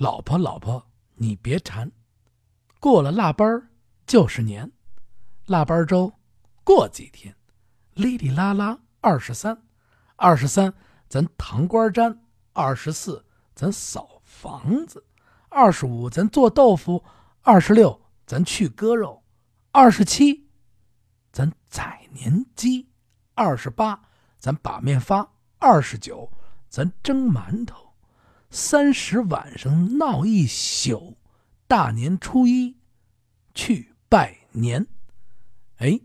老婆老婆你别馋，过了腊八儿就是年，腊八粥过几天，哩哩啦啦二十三，二十三咱糖瓜粘，二十四咱扫房子，二十五咱做豆腐，二十六咱去割肉，二十七咱宰年鸡，二十八咱把面发，二十九咱蒸馒头，三十晚上闹一宿，大年初一去拜年。哎，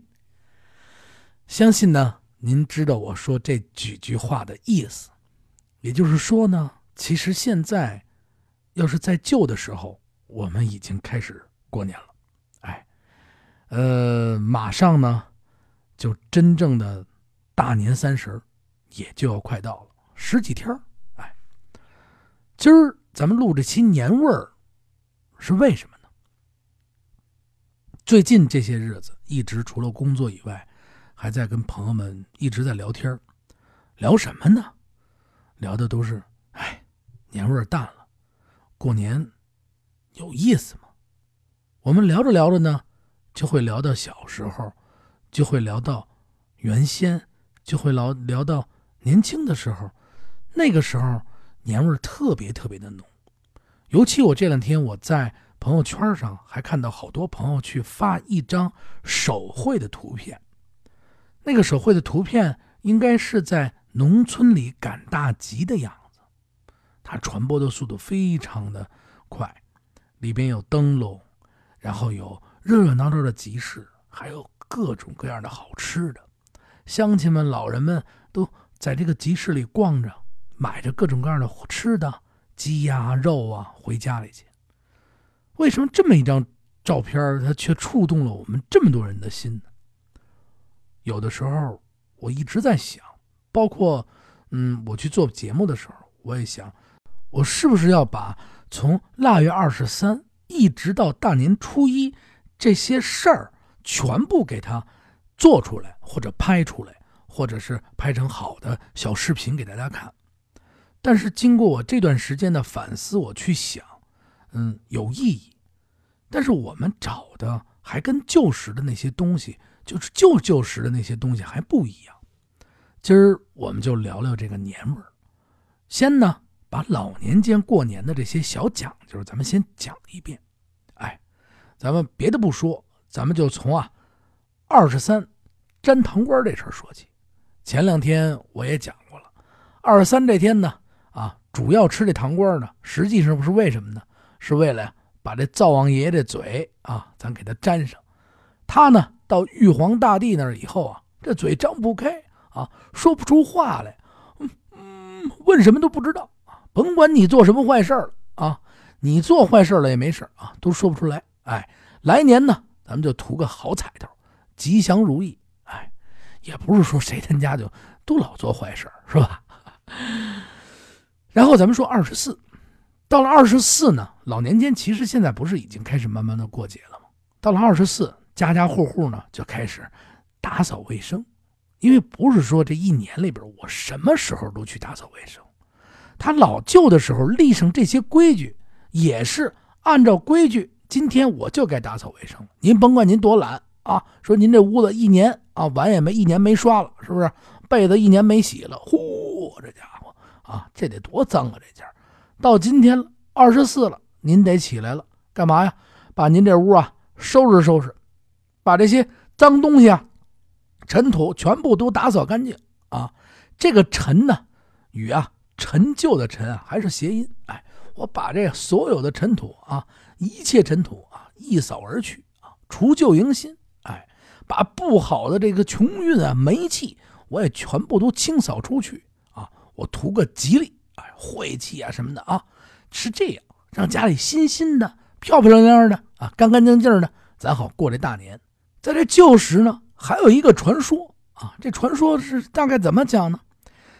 相信呢，您知道我说这几句话的意思，也就是说呢，其实现在要是在旧的时候，我们已经开始过年了，哎，呃，马上呢，就真正的大年三十也就要快到了，十几天，今儿咱们录这期年味儿是为什么呢？最近这些日子，一直除了工作以外，还在跟朋友们一直在聊天聊什么呢？聊的都是，哎，年味儿淡了，过年有意思吗？我们聊着聊着呢，就会聊到小时候，就会聊到原先，就会聊聊到年轻的时候，那个时候年味特别特别的浓。尤其我这两天我在朋友圈上还看到好多朋友去发一张手绘的图片，那个手绘的图片应该是在农村里赶大集的样子，它传播的速度非常的快，里边有灯笼，然后有热热闹闹的集市，还有各种各样的好吃的，乡亲们、老人们都在这个集市里逛着，买着各种各样的吃的。鸡呀、肉啊，回家里去。为什么这么一张照片，它却触动了我们这么多人的心呢？有的时候，我一直在想，包括嗯，我去做节目的时候，我也想，我是不是要把从腊月二十三一直到大年初一这些事儿全部给它做出来，或者拍出来，或者是拍成好的小视频给大家看。但是经过我这段时间的反思，我去想，嗯，有意义。但是我们找的还跟旧时的那些东西，就是旧旧时的那些东西还不一样。今儿我们就聊聊这个年味儿。先呢，把老年间过年的这些小讲究，咱们先讲一遍。哎，咱们别的不说，咱们就从啊二十三粘糖瓜这事儿说起。前两天我也讲过了，二十三这天呢。啊，主要吃这糖瓜呢，实际上是为什么呢？是为了把这灶王爷的嘴啊，咱给他粘上。他呢，到玉皇大帝那以后啊，这嘴张不开啊，说不出话来，问什么都不知道。甭管你做什么坏事了啊，你做坏事了也没事啊，都说不出来。哎，来年呢，咱们就图个好彩头，吉祥如意。哎，也不是说谁他家就都老做坏事是吧？然后咱们说二十四，到了二十四呢，老年间其实现在不是已经开始慢慢的过节了吗？到了二十四，家家户户呢就开始打扫卫生，因为不是说这一年里边我什么时候都去打扫卫生，他老旧的时候立上这些规矩，也是按照规矩，今天我就该打扫卫生您甭管您多懒啊，说您这屋子一年啊碗也没一年没刷了，是不是？被子一年没洗了，呼，这家伙。啊，这得多脏啊！这家到今天了，二十四了，您得起来了，干嘛呀？把您这屋啊收拾收拾，把这些脏东西啊、尘土全部都打扫干净啊！这个尘呢，与啊陈旧的陈啊还是谐音。哎，我把这所有的尘土啊，一切尘土啊一扫而去啊，除旧迎新。哎，把不好的这个穷运啊、霉气，我也全部都清扫出去。我图个吉利，哎，晦气啊什么的啊，是这样，让家里新新的、漂漂亮亮的啊，干干净净的，咱好过这大年。在这旧时呢，还有一个传说啊，这传说是大概怎么讲呢？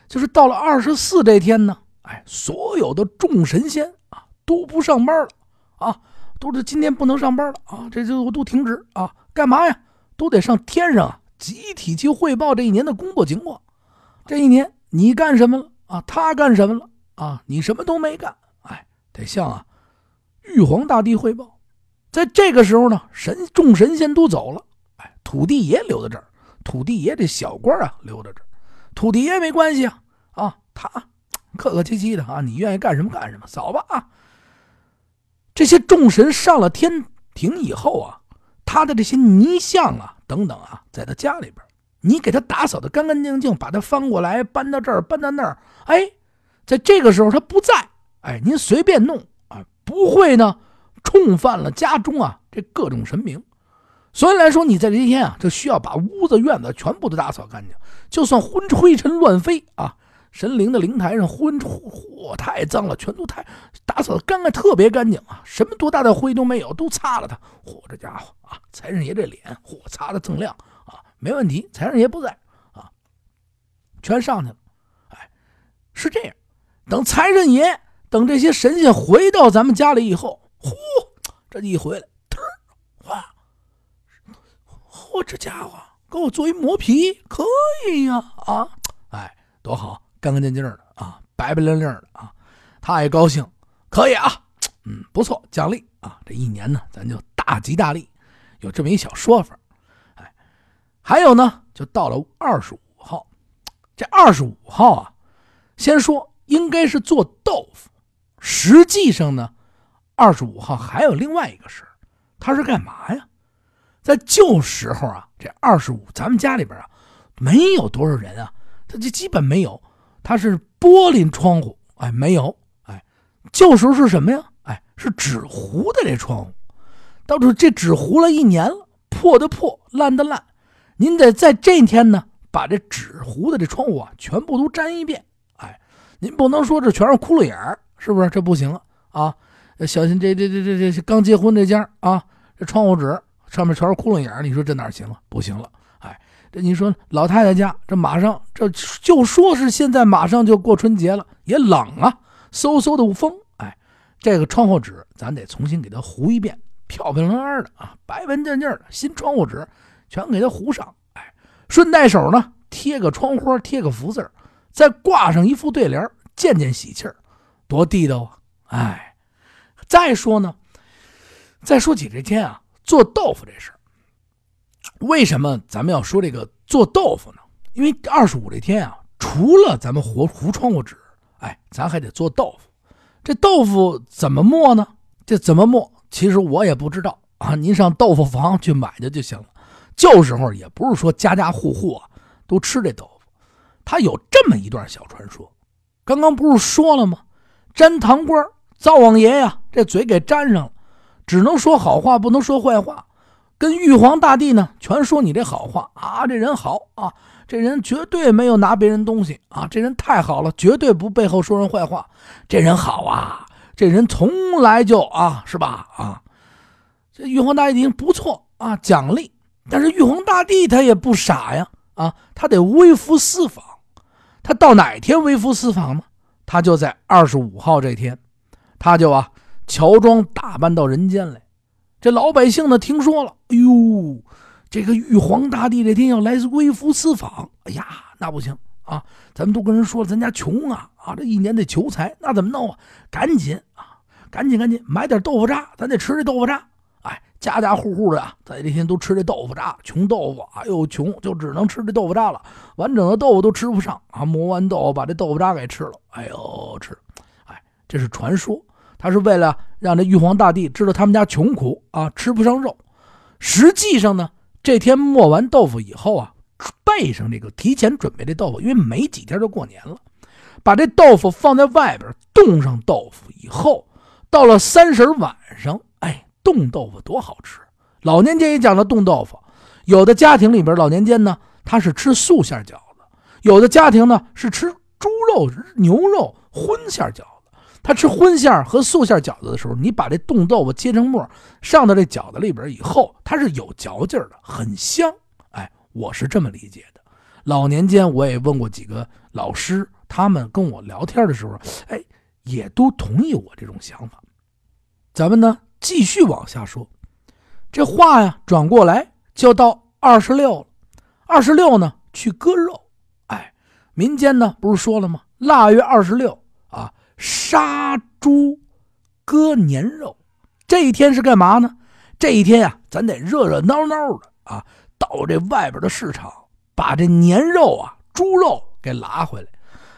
就是到了二十四这天呢，哎，所有的众神仙啊都不上班了啊，都是今天不能上班了啊，这就都停职啊，干嘛呀？都得上天上，集体去汇报这一年的工作情况，这一年。你干什么了啊？他干什么了啊？你什么都没干，哎，得向啊玉皇大帝汇报。在这个时候呢，神众神仙都走了，哎，土地爷留在这儿。土地爷这小官啊，留在这儿。土地爷没关系啊，啊，他客客气气的啊，你愿意干什么干什么，扫吧啊。这些众神上了天庭以后啊，他的这些泥像啊等等啊，在他家里边，你给他打扫的干干净净，把他翻过来搬到这儿，搬到那儿，哎，在这个时候他不在，哎，您随便弄啊，不会呢。冲犯了家中啊这各种神明，所以来说，你在这一天啊，就需要把屋子院子全部都打扫干净。就算昏灰尘乱飞啊，神灵的灵台上昏火太脏了，全都太打扫的干干特别干净啊，什么多大的灰都没有，都擦了它。嚯，这家伙啊，财神爷这脸嚯擦的锃亮，没问题。财神爷不在啊，全上去了。哎，是这样，等财神爷等这些神仙回到咱们家里以后。呼，这一回来，忒儿，哇！嚯，这家伙给我做一磨皮，可以呀！啊，哎，多好，干干净净的啊，白白亮亮的啊，他也高兴，可以啊，嗯，不错，奖励啊，这一年呢，咱就大吉大利，有这么一小说法。还有呢，就到了二十五号，这二十五号啊，先说应该是做豆腐，实际上呢。二十五号还有另外一个事，他是干嘛呀？在旧时候啊，这二十五咱们家里边啊，没有多少人啊，他就基本没有。他是玻璃窗户，哎，没有，哎，旧时候是什么呀？哎，是纸糊的这窗户，到时候这纸糊了一年了，破的破，烂的烂，您得在这天呢，把这纸糊的这窗户啊，全部都粘一遍，哎，您不能说这全是窟窿眼儿，是不是？这不行啊，小心，这这这这这刚结婚这家啊，这窗户纸上面全是窟窿眼你说这哪行了？不行了，哎，这你说老太太家这马上这就说是现在马上就过春节了，也冷啊，嗖嗖的风，哎，这个窗户纸咱得重新给它糊一遍，漂漂亮亮的啊，白白净净的新窗户纸全给它糊上，哎，顺带手呢贴个窗花，贴个福字再挂上一副对联，见见喜气儿，多地道啊，哎。再说呢，再说起这天啊，做豆腐这事儿，为什么咱们要说这个做豆腐呢？因为二十五这天啊，除了咱们糊糊窗户纸，哎，咱还得做豆腐。这豆腐怎么磨呢？这怎么磨？其实我也不知道啊。您上豆腐房去买去就行了。旧时候也不是说家家户户啊都吃这豆腐，他有这么一段小传说。刚刚不是说了吗？粘糖官灶王爷呀，这嘴给粘上了，只能说好话，不能说坏话。跟玉皇大帝呢，全说你这好话啊，这人好啊，这人绝对没有拿别人东西啊，这人太好了，绝对不背后说人坏话。这人好啊，这人从来就啊，是吧？啊，这玉皇大帝不错啊，奖励。但是玉皇大帝他也不傻呀，啊，他得微服私访。他到哪天微服私访呢？他就在二十五号这天。他就啊，乔装打扮到人间来。这老百姓呢，听说了，哎呦，这个玉皇大帝这天要来微服私访，哎呀，那不行啊！咱们都跟人说了，咱家穷啊，啊，这一年得求财，那怎么弄啊？赶紧啊，赶紧赶紧买点豆腐渣，咱得吃这豆腐渣。家家户户的啊，在这天都吃这豆腐渣，穷豆腐，哎呦，穷就只能吃这豆腐渣了，完整的豆腐都吃不上啊！磨完豆腐，把这豆腐渣给吃了，哎呦，吃。哎这是传说，他是为了让这玉皇大帝知道他们家穷苦啊，吃不上肉。实际上呢，这天磨完豆腐以后啊，备上这个提前准备这豆腐，因为没几天就过年了，把这豆腐放在外边冻上豆腐以后，到了三十晚上，冻豆腐多好吃！老年间也讲了冻豆腐，有的家庭里边老年间呢，他是吃素馅饺子，有的家庭呢是吃猪肉、牛肉荤馅饺子。他吃荤馅和素馅饺子的时候，你把这冻豆腐切成末，上到这饺子里边以后，它是有嚼劲的，很香。哎，我是这么理解的。老年间我也问过几个老师，他们跟我聊天的时候，哎，也都同意我这种想法。咱们呢继续往下说，这话呀转过来就到二十六了。二十六呢去割肉，哎，民间呢不是说了吗？腊月二十六啊。杀猪割年肉，这一天是干嘛呢？这一天呀，咱得热热闹闹的啊，到这外边的市场，把这年肉啊、猪肉给拉回来。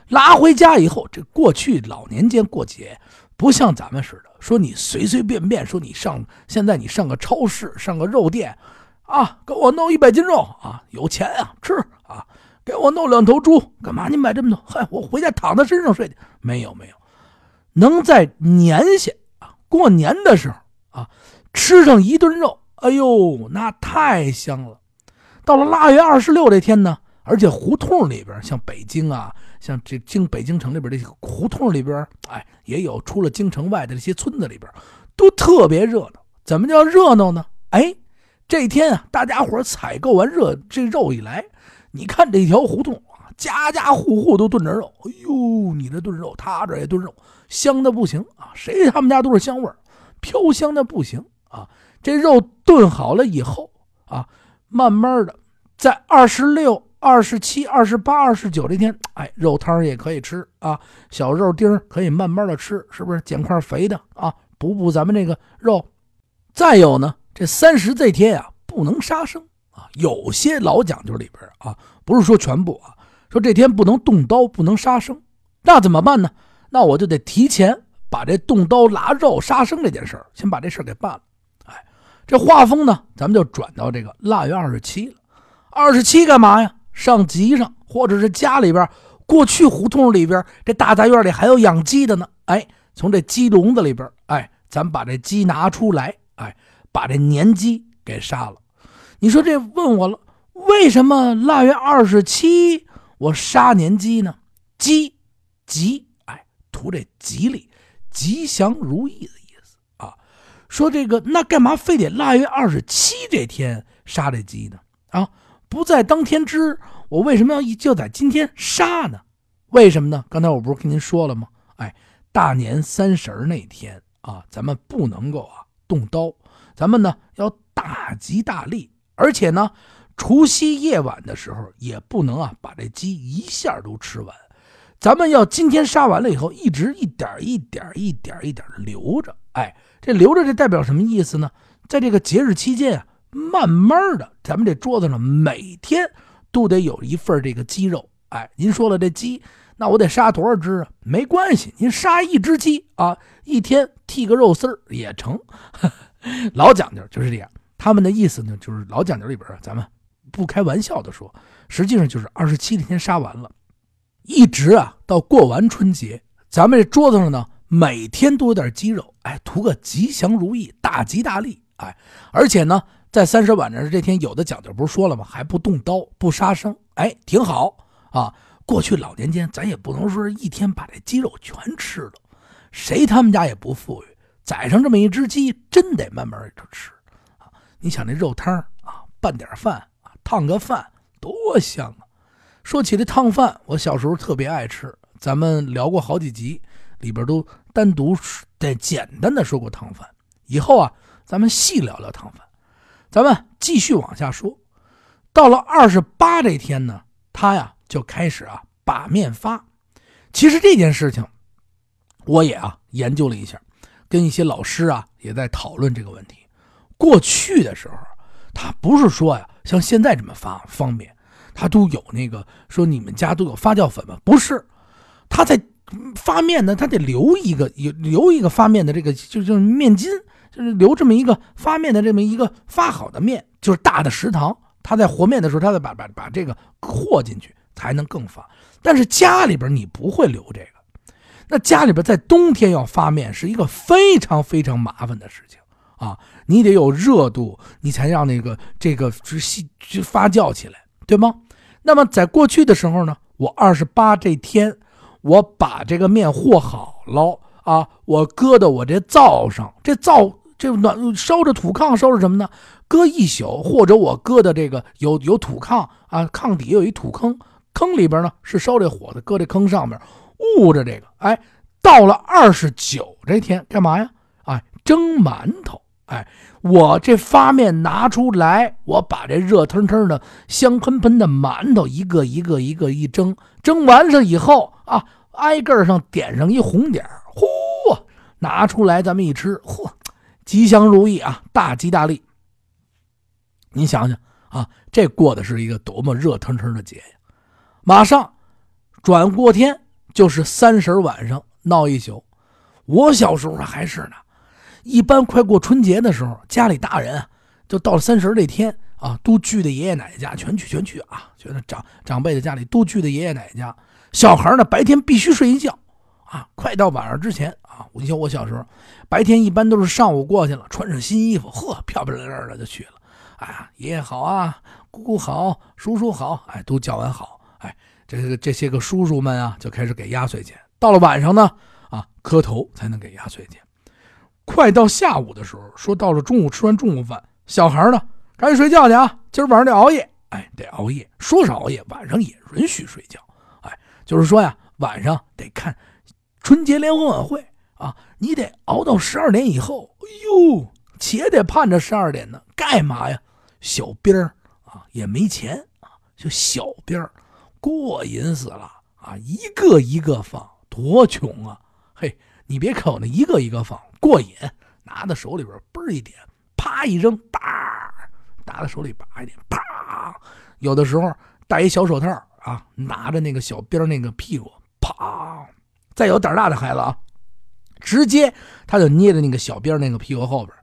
拉回家以后，这过去老年间过节，不像咱们似的，说你随随便便说你上，现在你上个超市，上个肉店，啊，给我弄一百斤肉啊，有钱啊，吃啊，给我弄两头猪，干嘛？你买这么多？嗨，我回家躺在身上睡去。没有没有，能在年下啊，过年的时候啊，吃上一顿肉，哎呦，那太香了。到了腊月二十六这天呢，而且胡同里边，像北京啊。像这京北京城里边这些胡同里边，哎，也有出了京城外的这些村子里边，都特别热闹。怎么叫热闹呢？哎，这天啊，大家伙采购完热这肉一来，你看这条胡同啊，家家户户都炖着肉。哎呦，你这炖肉，他这也炖肉，香的不行啊！谁他们家都是香味飘香的不行啊！这肉炖好了以后啊，慢慢的在二十六。二十七、二十八、二十九这天，哎，肉汤也可以吃啊，小肉丁可以慢慢的吃，是不是捡块肥的啊，补补咱们这个肉。再有呢，这三十这天呀，不能杀生啊，有些老讲究里边啊，不是说全部啊，说这天不能动刀，不能杀生，那怎么办呢？那我就得提前把这动刀拿肉杀生这件事儿，先把这事儿给办了。哎，这画风呢，咱们就转到这个腊月二十七了。二十七干嘛呀？上集上，或者是家里边，过去胡同里边，这大杂院里还有养鸡的呢。哎，从这鸡笼子里边，哎，咱把这鸡拿出来，哎，把这年鸡给杀了。你说这问我了，为什么腊月二十七我杀年鸡呢？鸡吉，哎，图这吉利、吉祥如意的意思啊。说这个，那干嘛非得腊月二十七这天杀这鸡呢？啊？不在当天吃，我为什么要一就在今天杀呢？为什么呢？刚才我不是跟您说了吗？哎，大年三十那天啊，咱们不能够啊动刀，咱们呢要大吉大利，而且呢，除夕夜晚的时候也不能啊把这鸡一下都吃完，咱们要今天杀完了以后，一直一点一点一点一点留着。哎，这留着这代表什么意思呢？在这个节日期间啊。慢慢的，咱们这桌子上每天都得有一份这个鸡肉。哎，您说了这鸡，那我得杀多少只啊？没关系，您杀一只鸡啊，一天剔个肉丝儿也成。老讲究就是这样。他们的意思呢，就是老讲究里边咱们不开玩笑的说，实际上就是二十七天杀完了，一直啊到过完春节，咱们这桌子上呢每天都有点鸡肉，哎，图个吉祥如意、大吉大利。哎，而且呢。在三十晚上这天，有的讲究不是说了吗？还不动刀，不杀生，哎，挺好啊。过去老年间，咱也不能说是一天把这鸡肉全吃了，谁他们家也不富裕，宰上这么一只鸡，真得慢慢的吃啊。你想那肉汤啊，拌点饭啊，烫个饭多香啊！说起这烫饭，我小时候特别爱吃，咱们聊过好几集，里边都单独的简单的说过烫饭。以后啊，咱们细聊聊烫饭。咱们继续往下说，到了二十八这天呢，他呀就开始啊把面发。其实这件事情，我也啊研究了一下，跟一些老师啊也在讨论这个问题。过去的时候，他不是说呀像现在这么发方便，他都有那个说你们家都有发酵粉吗？不是，他在发面呢，他得留一个有留一个发面的这个就就是面筋。留这么一个发面的这么一个发好的面，就是大的食堂。他在和面的时候，他再把把把这个和进去，才能更发。但是家里边你不会留这个，那家里边在冬天要发面是一个非常非常麻烦的事情啊！你得有热度，你才让那个这个是细发酵起来，对吗？那么在过去的时候呢，我二十八这天，我把这个面和好了。啊，我搁到我这灶上，这灶这暖烧着土炕，烧着什么呢？搁一宿，或者我搁的这个有有土炕啊，炕底下有一土坑，坑里边呢是烧这火的，搁这坑上面捂着这个。哎，到了二十九这天干嘛呀？哎，蒸馒头。哎，我这发面拿出来，我把这热腾腾的、香喷喷的馒头一个一个一个一蒸，蒸完了以后啊，挨个上点上一红点。呼，拿出来咱们一吃，嚯，吉祥如意啊，大吉大利。你想想啊，这过的是一个多么热腾腾的节呀！马上转过天就是三十晚上闹一宿。我小时候还是呢，一般快过春节的时候，家里大人就到了三十这天啊，都聚在爷爷奶奶家，全去全去啊，觉得长长辈的家里都聚在爷爷奶奶家。小孩呢，白天必须睡一觉啊，快到晚上之前啊，我你像我小时候，白天一般都是上午过去了，穿上新衣服，呵，漂漂亮亮的就去了。哎呀，爷爷好啊，姑姑好，叔叔好，哎，都叫完好，哎，这个这些个叔叔们啊，就开始给压岁钱。到了晚上呢，啊，磕头才能给压岁钱。快到下午的时候，说到了中午吃完中午饭，小孩呢赶紧睡觉去啊，今儿晚上得熬夜，哎，得熬夜。说是熬夜，晚上也允许睡觉，哎，就是说呀，晚上得看春节联欢晚会啊，你得熬到十二点以后。哎呦，且得盼着十二点呢，干嘛呀？小兵儿啊，也没钱啊，就小兵儿，过瘾死了啊！一个一个放，多穷啊！嘿，你别看我那一个一个放，过瘾，拿在手里边嘣一点，啪一扔，叭，拿在手里叭一点，啪，有的时候戴一小手套啊，拿着那个小兵那个屁股，啪，再有胆大的孩子啊，直接他就捏着那个小兵那个屁股后边。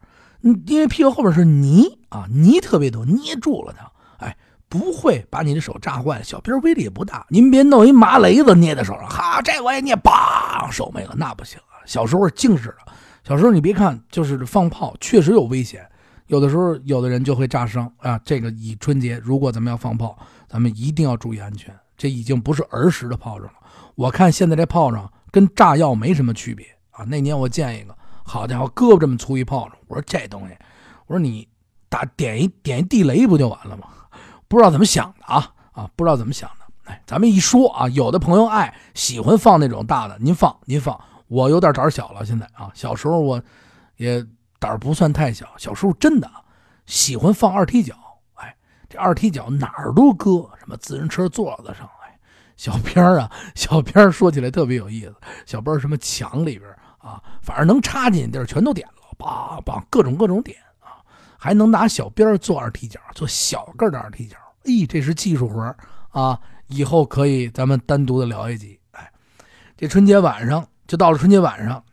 因为屁股后边是泥啊，泥特别多，捏住了它，哎，不会把你的手炸坏。小兵威力也不大，您别弄一麻雷子捏在手上，哈，这我也捏，砰，手没了，那不行啊。小时候精实的，小时候你别看就是放炮，确实有危险，有的时候有的人就会炸伤啊。这个以春节如果咱们要放炮，咱们一定要注意安全。这已经不是儿时的炮仗了，我看现在这炮仗跟炸药没什么区别啊。那年我见一个。好家伙，胳膊这么粗一炮仗！我说这东西，我说你打点一点一地雷不就完了吗？不知道怎么想的啊啊！不知道怎么想的。哎，咱们一说啊，有的朋友爱喜欢放那种大的，您放您放。我有点胆小了，现在啊，小时候我也胆不算太小。小时候真的喜欢放二踢脚，哎，这二踢脚哪儿都搁，什么自行车座子上，小边儿啊，小边儿说起来特别有意思，小边儿什么墙里边。啊，反正能插进的地儿全都点了，叭叭，各种各种点啊，还能拿小鞭做二踢脚，做小个的二踢脚，咦，这是技术活啊！以后可以咱们单独的聊一集。哎，这春节晚上就到了春节晚上，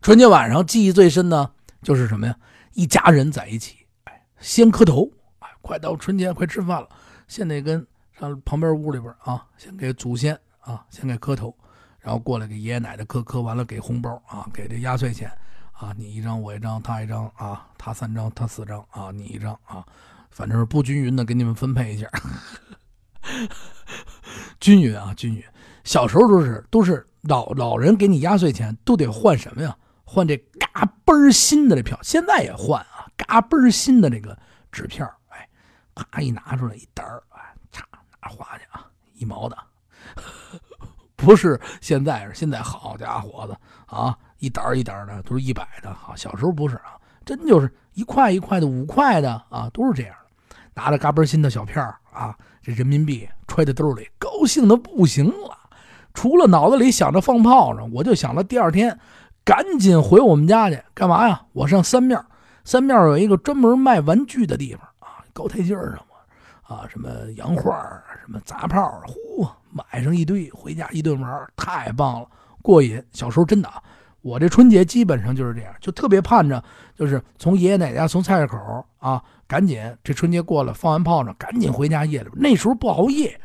春节晚上记忆最深呢，就是什么呀？一家人在一起，哎，先磕头，哎，快到春节快吃饭了，先得跟上旁边屋里边啊，先给祖先啊，先给磕头。然后过来给爷爷奶奶磕磕完了给红包啊，给这压岁钱啊，你一张我一张他一张啊，他三张他四张啊，你一张啊，反正是不均匀的给你们分配一下，均匀啊均匀。小时候都是都是老老人给你压岁钱都得换什么呀？换这嘎嘣儿新的这票，现在也换啊，嘎嘣儿新的这个纸片哎，啪一拿出来一沓儿，花去啊，一毛的。不是现在是现在，好家伙的啊！一沓一沓的都是一百的啊，小时候不是啊，真就是一块一块的、五块的啊，都是这样的。拿着嘎嘣新的小片啊，这人民币揣在兜里，高兴的不行了。除了脑子里想着放炮仗，我就想着第二天赶紧回我们家去干嘛呀？我上三面，三面有一个专门卖玩具的地方啊，高台阶上。啊，什么洋画什么杂炮呼，买上一堆，回家一顿玩，太棒了，过瘾。小时候真的啊，我这春节基本上就是这样，就特别盼着，就是从爷爷奶奶家从菜市口啊，赶紧这春节过了，放完炮仗，赶紧回家夜里边。那时候不熬夜，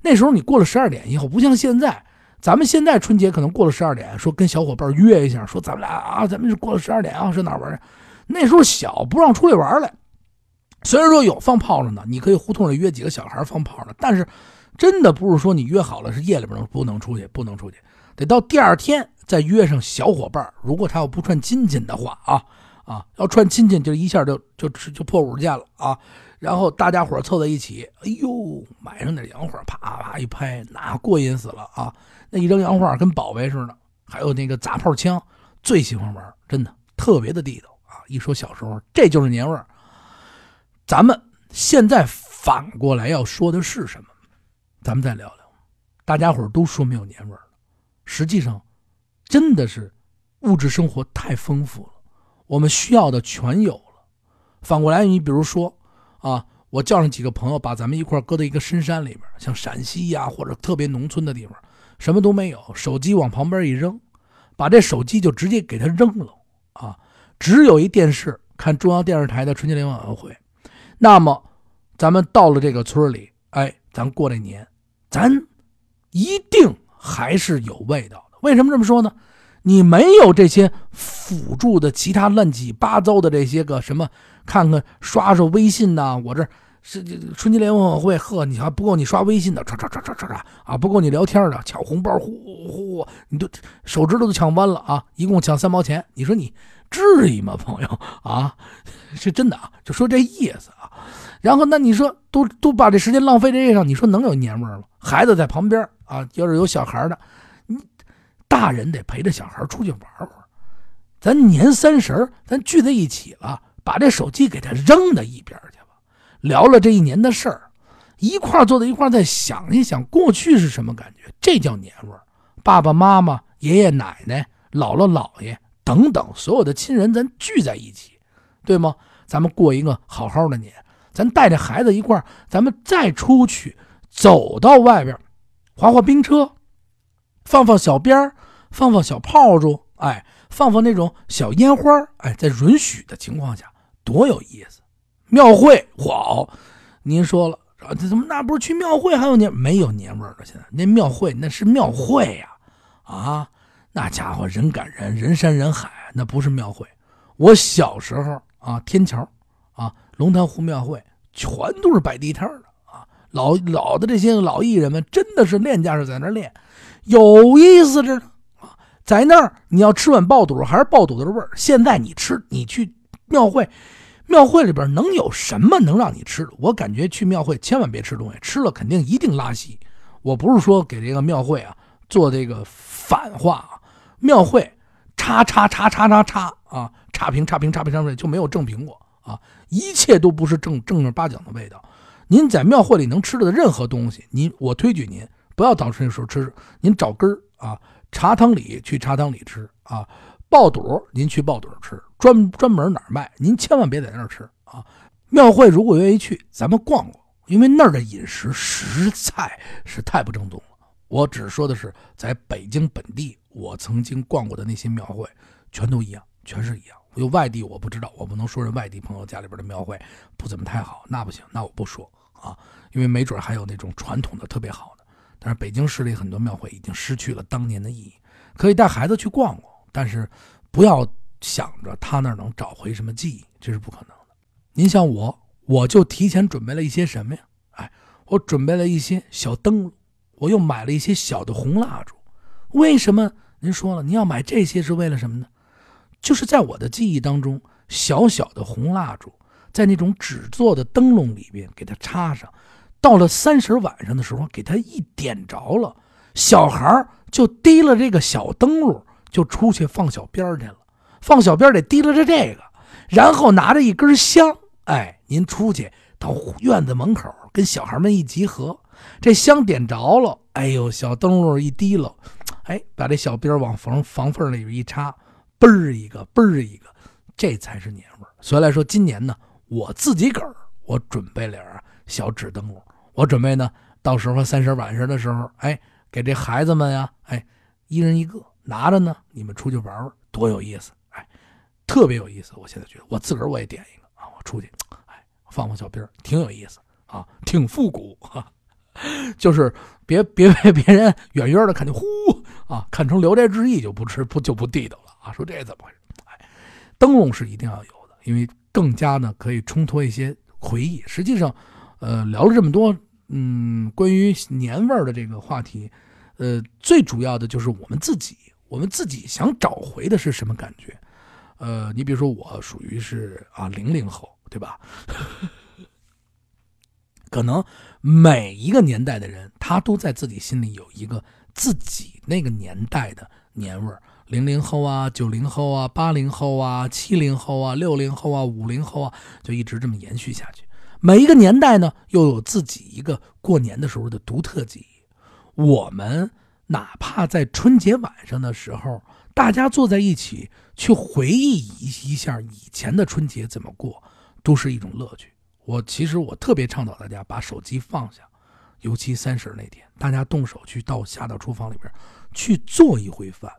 那时候你过了十二点以后，不像现在，咱们现在春节可能过了十二点，说跟小伙伴约一下，说咱们俩啊，咱们是过了十二点啊，上哪玩去？那时候小，不让出来玩来。虽然说有放炮仗的，你可以胡同里约几个小孩放炮仗，但是真的不是说你约好了是夜里边不能出去，不能出去，得到第二天再约上小伙伴。如果他要不串亲戚的话啊啊，要串亲戚就一下就就就破五十件了啊。然后大家伙凑在一起，哎呦，买上点洋画，啪啪一拍，那过瘾死了啊！那一张洋画跟宝贝似的，还有那个砸炮枪，最喜欢玩，真的特别的地道啊！一说小时候，这就是年味儿。咱们现在反过来要说的是什么？咱们再聊聊。大家伙都说没有年味儿了，实际上，真的是物质生活太丰富了。我们需要的全有了。反过来，你比如说啊，我叫上几个朋友，把咱们一块搁到一个深山里边，像陕西呀或者特别农村的地方，什么都没有，手机往旁边一扔，把这手机就直接给他扔了啊！只有一电视，看中央电视台的春节联欢晚会。那么，咱们到了这个村里，哎，咱过这年，咱一定还是有味道的。为什么这么说呢？你没有这些辅助的其他乱七八糟的这些个什么，看看刷刷微信呐，我这是春节联欢晚会，呵，你还不够你刷微信的，刷刷刷刷刷刷啊，不够你聊天的，抢红包，呼呼，你都手指头都抢弯了啊，一共抢三毛钱，你说你至于吗，朋友啊？是真的啊，就说这意思。然后那你说都都把这时间浪费这上，你说能有年味吗？孩子在旁边啊，要是有小孩的。你大人得陪着小孩出去玩会，咱年三十咱聚在一起了，把这手机给他扔到一边去吧。聊了这一年的事儿，一块坐在一块再想一想过去是什么感觉，这叫年味。爸爸妈妈、爷爷奶奶、姥姥姥爷等等所有的亲人，咱聚在一起，对吗？咱们过一个好好的年，咱带着孩子一块咱们再出去，走到外边，滑滑冰车。放放小鞭放放小炮竹，哎，放放那种小烟花，哎，在允许的情况下，多有意思！庙会哇，您说了，这怎么那不是去庙会还有年没有年味儿了？现在那庙会那是庙会呀，啊，那家伙人赶人，人山人海，那不是庙会。我小时候啊，天桥啊，龙潭湖庙会全都是摆地摊的啊，老老的这些老艺人们真的是练家是在那练。有意思着呢啊，在那儿你要吃碗爆肚，还是爆肚的味儿。现在你吃，你去庙会，庙会里边能有什么能让你吃的？我感觉去庙会千万别吃东西，吃了肯定一定拉稀。我不是说给这个庙会啊做这个反话啊，庙会叉叉叉叉叉叉啊，差评差评差评差评就没有正评过啊，一切都不是正正儿八经的味道。您在庙会里能吃的任何东西，您我推举您。不要早晨的时候吃，您找根儿啊，茶汤里去茶汤里吃啊，爆肚您去爆肚吃，专专门哪儿卖，您千万别在那儿吃啊。庙会如果愿意去，咱们逛逛，因为那儿的饮食实在是太不正宗了。我只说的是在北京本地，我曾经逛过的那些庙会，全都一样，全是一样。有外地我不知道，我不能说是外地朋友家里边的庙会不怎么太好，那不行，那我不说啊，因为没准还有那种传统的特别好的。但是北京市里很多庙会已经失去了当年的意义，可以带孩子去逛逛，但是不要想着他那儿能找回什么记忆，这是不可能的。您像我，我就提前准备了一些什么呀？哎，我准备了一些小灯笼，我又买了一些小的红蜡烛。为什么？您说了，您要买这些是为了什么呢？就是在我的记忆当中，小小的红蜡烛，在那种纸做的灯笼里边给它插上。到了三十晚上的时候，给它一点着了，小孩就提了这个小灯笼，就出去放小鞭去了。放小鞭得提了着这个，然后拿着一根香，哎，您出去到院子门口跟小孩们一集合，这香点着了，哎呦，小灯笼一提了，哎，把这小鞭往房房缝里边一插，嘣儿一个，嘣儿一个，这才是年味儿。所以来说，今年呢，我自己个儿，我准备了小纸灯笼。我准备呢，到时候三十晚上的时候，哎，给这孩子们呀，哎，一人一个拿着呢，你们出去玩玩，多有意思，哎，特别有意思。我现在觉得，我自个儿我也点一个啊，我出去，哎，放放小鞭挺有意思啊，挺复古哈，就是别别被别人远远的看见，呼啊，看成《聊斋志异》就不吃不就不地道了，说这怎么回事？哎，灯笼是一定要有的，因为更加呢可以冲脱一些回忆。实际上，呃，聊了这么多。嗯，关于年味儿的这个话题，呃，最主要的就是我们自己，我们自己想找回的是什么感觉？呃，你比如说我属于是啊零零后，对吧？可能每一个年代的人，他都在自己心里有一个自己那个年代的年味儿。零零后啊，九零后啊，八零后啊，七零后啊，六零后啊，五零后啊，就一直这么延续下去。每一个年代呢，又有自己一个过年的时候的独特记忆。我们哪怕在春节晚上的时候大家坐在一起去回忆一一下以前的春节怎么过，都是一种乐趣。我其实我特别倡导大家把手机放下，尤其三十那天，大家动手去到下到厨房里边去做一回饭。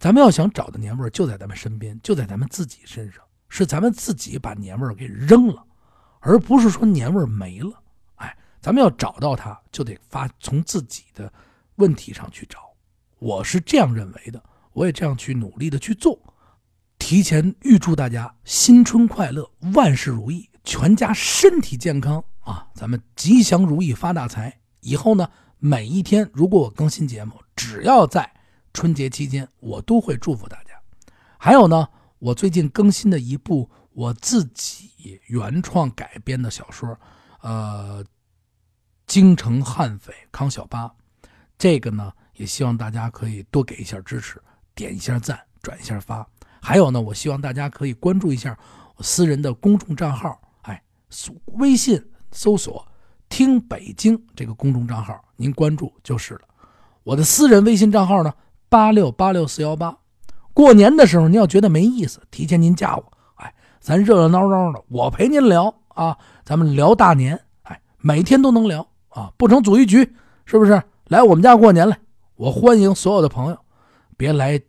咱们要想找的年味儿就在咱们身边，就在咱们自己身上，是咱们自己把年味儿给扔了，而不是说年味儿没了。哎，咱们要找到它，就得发从自己的问题上去找。我是这样认为的，我也这样去努力的去做。提前预祝大家新春快乐，万事如意。全家身体健康啊！咱们吉祥如意发大财。以后呢，每一天如果我更新节目，只要在春节期间，我都会祝福大家。还有呢，我最近更新的一部我自己原创改编的小说，呃，《京城悍匪康小八》，这个呢，也希望大家可以多给一下支持，点一下赞，转一下发。还有呢，我希望大家可以关注一下我私人的公众账号。哎微信搜索“听北京”这个公众账号，您关注就是了。我的私人微信账号呢，八六八六四幺八。过年的时候，您要觉得没意思，提前您加我，哎，咱热热闹闹的，我陪您聊啊，咱们聊大年，哎，每天都能聊啊，不成组一局，是不是？来我们家过年来，我欢迎所有的朋友，别来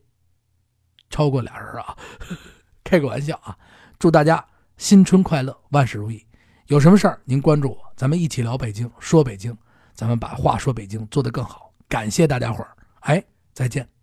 超过俩人啊，开个玩笑啊，祝大家新春快乐，万事如意。有什么事儿，您关注我，咱们一起聊北京，说北京，咱们把话说北京做得更好。感谢大家伙儿，哎，再见。